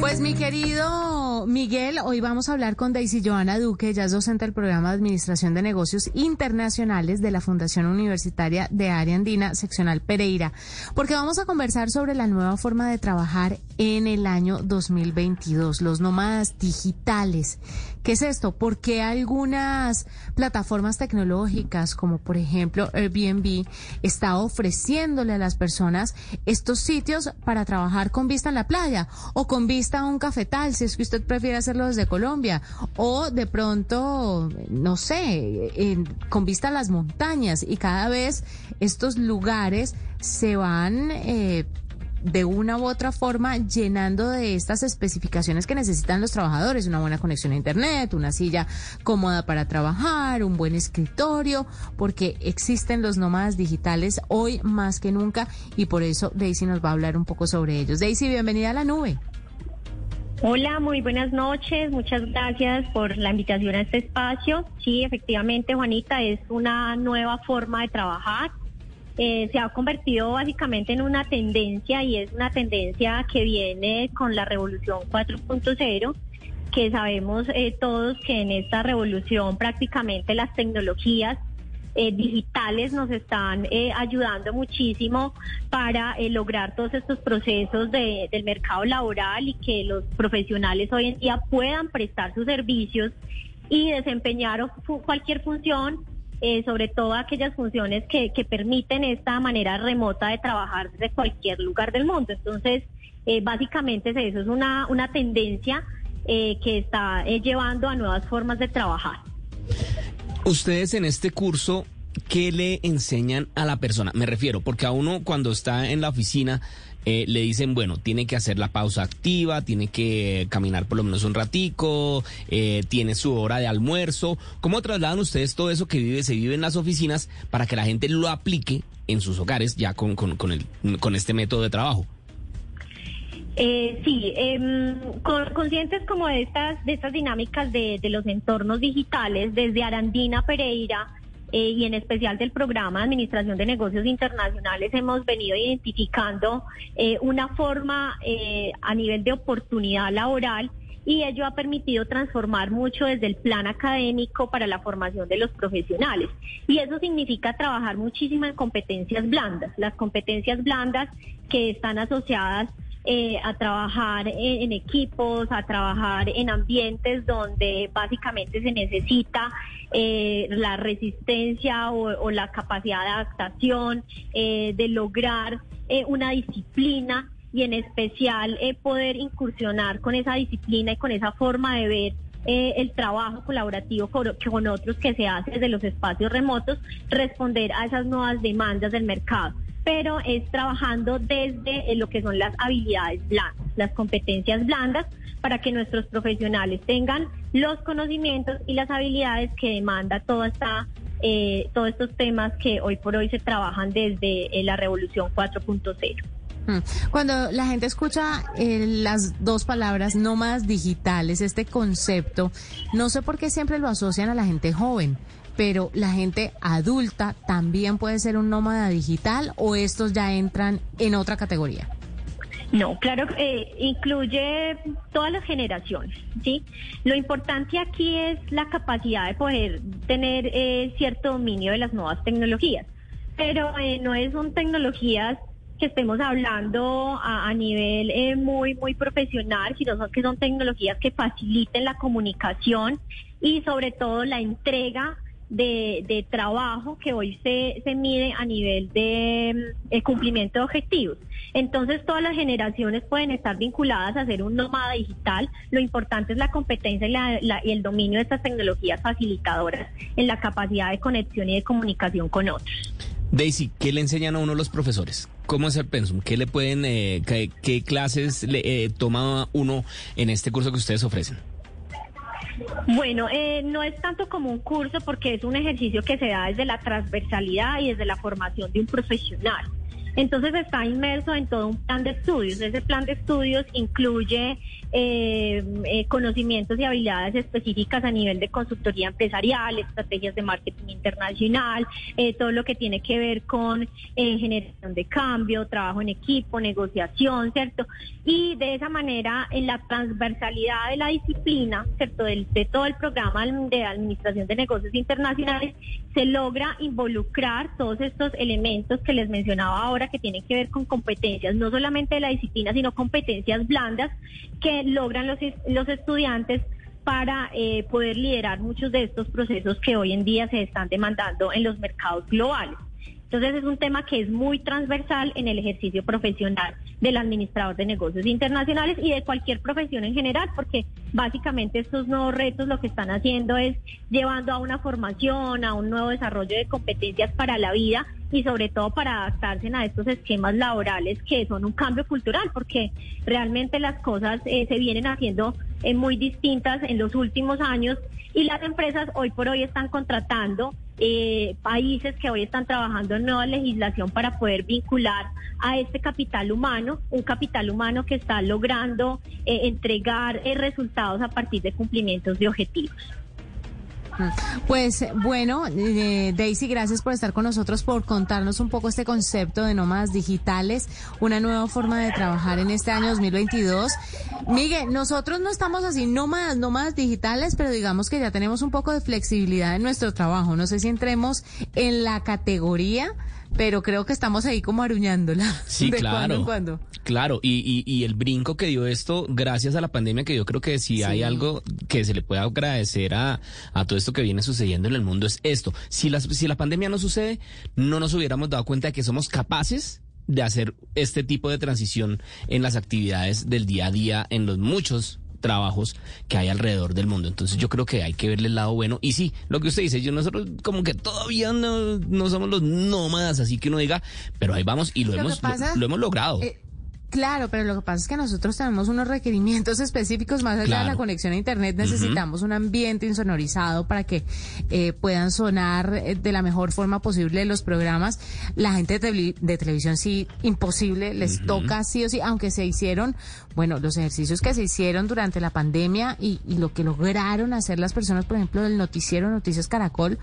Pues mi querido Miguel, hoy vamos a hablar con Daisy Joana Duque, ella es docente del programa de Administración de Negocios Internacionales de la Fundación Universitaria de Área Andina, seccional Pereira, porque vamos a conversar sobre la nueva forma de trabajar en el año 2022, los nómadas digitales. ¿Qué es esto? Porque algunas plataformas tecnológicas, como por ejemplo Airbnb, está ofreciéndole a las personas estos sitios para trabajar con vista en la playa o con vista a un cafetal, si es que usted prefiere hacerlo desde Colombia, o de pronto, no sé, con vista a las montañas. Y cada vez estos lugares se van eh, de una u otra forma llenando de estas especificaciones que necesitan los trabajadores, una buena conexión a Internet, una silla cómoda para trabajar, un buen escritorio, porque existen los nómadas digitales hoy más que nunca y por eso Daisy nos va a hablar un poco sobre ellos. Daisy, bienvenida a la nube. Hola, muy buenas noches. Muchas gracias por la invitación a este espacio. Sí, efectivamente, Juanita, es una nueva forma de trabajar eh, se ha convertido básicamente en una tendencia y es una tendencia que viene con la revolución 4.0 que sabemos eh, todos que en esta revolución prácticamente las tecnologías eh, digitales nos están ayudando muchísimo para lograr todos estos procesos del mercado laboral y que los profesionales hoy en día puedan prestar sus servicios y desempeñar cualquier función eh, sobre todo aquellas funciones que, permiten esta manera remota de trabajar desde cualquier lugar del mundo. Entonces, eh, básicamente eso, es una, una tendencia eh, que está llevando a nuevas formas de trabajar. Ustedes en este curso ¿qué le enseñan a la persona? Me refiero, porque a uno cuando está en la oficina eh, le dicen, bueno, tiene que hacer la pausa activa, tiene que caminar por lo menos un ratico, eh, tiene su hora de almuerzo. ¿Cómo trasladan ustedes todo eso que vive, se vive en las oficinas para que la gente lo aplique en sus hogares ya con, con, con, el, con este método de trabajo? Eh, sí, em, conscientes como de estas, de estas dinámicas de, los entornos digitales, desde Arandina Pereira, eh, y en especial del programa de Administración de Negocios Internacionales hemos venido identificando eh, una forma eh, a nivel de oportunidad laboral y ello ha permitido transformar mucho desde el plan académico para la formación de los profesionales. Y eso significa trabajar muchísimo en competencias blandas, las competencias blandas que están asociadas eh, a trabajar en, equipos, a trabajar en ambientes donde básicamente se necesita eh, la resistencia o, la capacidad de adaptación, eh, de lograr una disciplina y en especial poder incursionar con esa disciplina y con esa forma de ver el trabajo colaborativo con, con, otros que se hace desde los espacios remotos, responder a esas nuevas demandas del mercado pero es trabajando desde eh, lo que son las habilidades blandas, las competencias blandas, para que nuestros profesionales tengan los conocimientos y las habilidades que demanda toda esta, eh, todos estos temas que hoy por hoy se trabajan desde eh, la revolución 4.0. Hmm. Cuando la gente escucha las dos palabras nómadas digitales, este concepto, no sé por qué siempre lo asocian a la gente joven pero la gente adulta también puede ser un nómada digital o estos ya entran en otra categoría? No, claro, eh, incluye todas las generaciones, ¿sí? Lo importante aquí es la capacidad de poder tener eh, cierto dominio de las nuevas tecnologías, pero eh, no es son tecnologías que estemos hablando a, nivel eh, muy, muy profesional, sino son, que son tecnologías que faciliten la comunicación y sobre todo la entrega de, trabajo que hoy se, se mide a nivel de mm, cumplimiento de objetivos. Entonces todas las generaciones pueden estar vinculadas a ser un nómada digital. Lo importante es la competencia y, el dominio de estas tecnologías facilitadoras en la capacidad de conexión y de comunicación con otros. Daisy, ¿qué le enseñan a uno los profesores? ¿Cómo es el pensum? ¿Qué le pueden, eh, qué, clases le eh, toma uno en este curso que ustedes ofrecen? Bueno, eh, no es tanto como un curso porque es un ejercicio que se da desde la transversalidad y desde la formación de un profesional. Entonces está inmerso en todo un plan de estudios. Ese plan de estudios incluye eh, eh, conocimientos y habilidades específicas a nivel de consultoría empresarial, estrategias de marketing internacional, eh, todo lo que tiene que ver con generación de cambio, trabajo en equipo, negociación, ¿cierto? Y de esa manera, en la transversalidad de la disciplina, ¿cierto? De, de todo el programa de administración de negocios internacionales, se logra involucrar todos estos elementos que les mencionaba ahora que tienen que ver con competencias, no solamente de la disciplina, sino competencias blandas que logran los, los estudiantes para eh, poder liderar muchos de estos procesos que hoy en día se están demandando en los mercados globales. Entonces es un tema que es muy transversal en el ejercicio profesional del administrador de negocios internacionales y de cualquier profesión en general, porque básicamente estos nuevos retos lo que están haciendo es llevando a una formación, a un nuevo desarrollo de competencias para la vida y sobre todo para adaptarse a estos esquemas laborales que son un cambio cultural, porque realmente las cosas eh, se vienen haciendo eh, muy distintas en los últimos años y las empresas hoy por hoy están contratando eh, países que hoy están trabajando en nueva legislación para poder vincular a este capital humano, un capital humano que está logrando entregar resultados a partir de cumplimientos de objetivos. Pues bueno, eh, Daisy, gracias por estar con nosotros, por contarnos un poco este concepto de nómadas digitales, una nueva forma de trabajar en este año 2022. Miguel, nosotros no estamos así nómadas, nómadas digitales, pero digamos que ya tenemos un poco de flexibilidad en nuestro trabajo. No sé si entremos en la categoría pero creo que estamos ahí como aruñándola. Sí, de claro. Cuando en Claro, y, y, el brinco que dio esto gracias a la pandemia, que yo creo que si hay algo que se le pueda agradecer a, a todo esto que viene sucediendo en el mundo es esto. Si la, si la pandemia no sucede, no nos hubiéramos dado cuenta de que somos capaces de hacer este tipo de transición en las actividades del día a día, en los muchos trabajos que hay alrededor del mundo. Entonces yo creo que hay que verle el lado bueno. Y sí, lo que usted dice, yo nosotros como que todavía no, no somos los nómadas, así que uno diga, pero ahí vamos y lo, hemos, lo, hemos logrado. Eh, Claro, pero lo que pasa es que nosotros tenemos unos requerimientos específicos más allá de la conexión a Internet. Necesitamos un ambiente insonorizado para que eh, puedan sonar eh, de la mejor forma posible los programas. La gente de, televisión sí, imposible, les toca sí o sí, aunque se hicieron, bueno, los ejercicios que se hicieron durante la pandemia y, y lo que lograron hacer las personas, por ejemplo, del noticiero Noticias Caracol,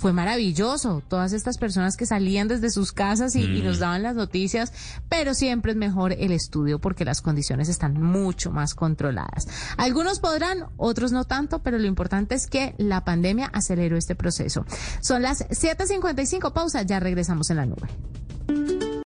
fue maravilloso. Todas estas personas que salían desde sus casas y, nos mm. daban las noticias, pero siempre es mejor el estudio porque las condiciones están mucho más controladas. Algunos podrán, otros no tanto, pero lo importante es que la pandemia aceleró este proceso. Son las 7.55, pausa, ya regresamos en la nube.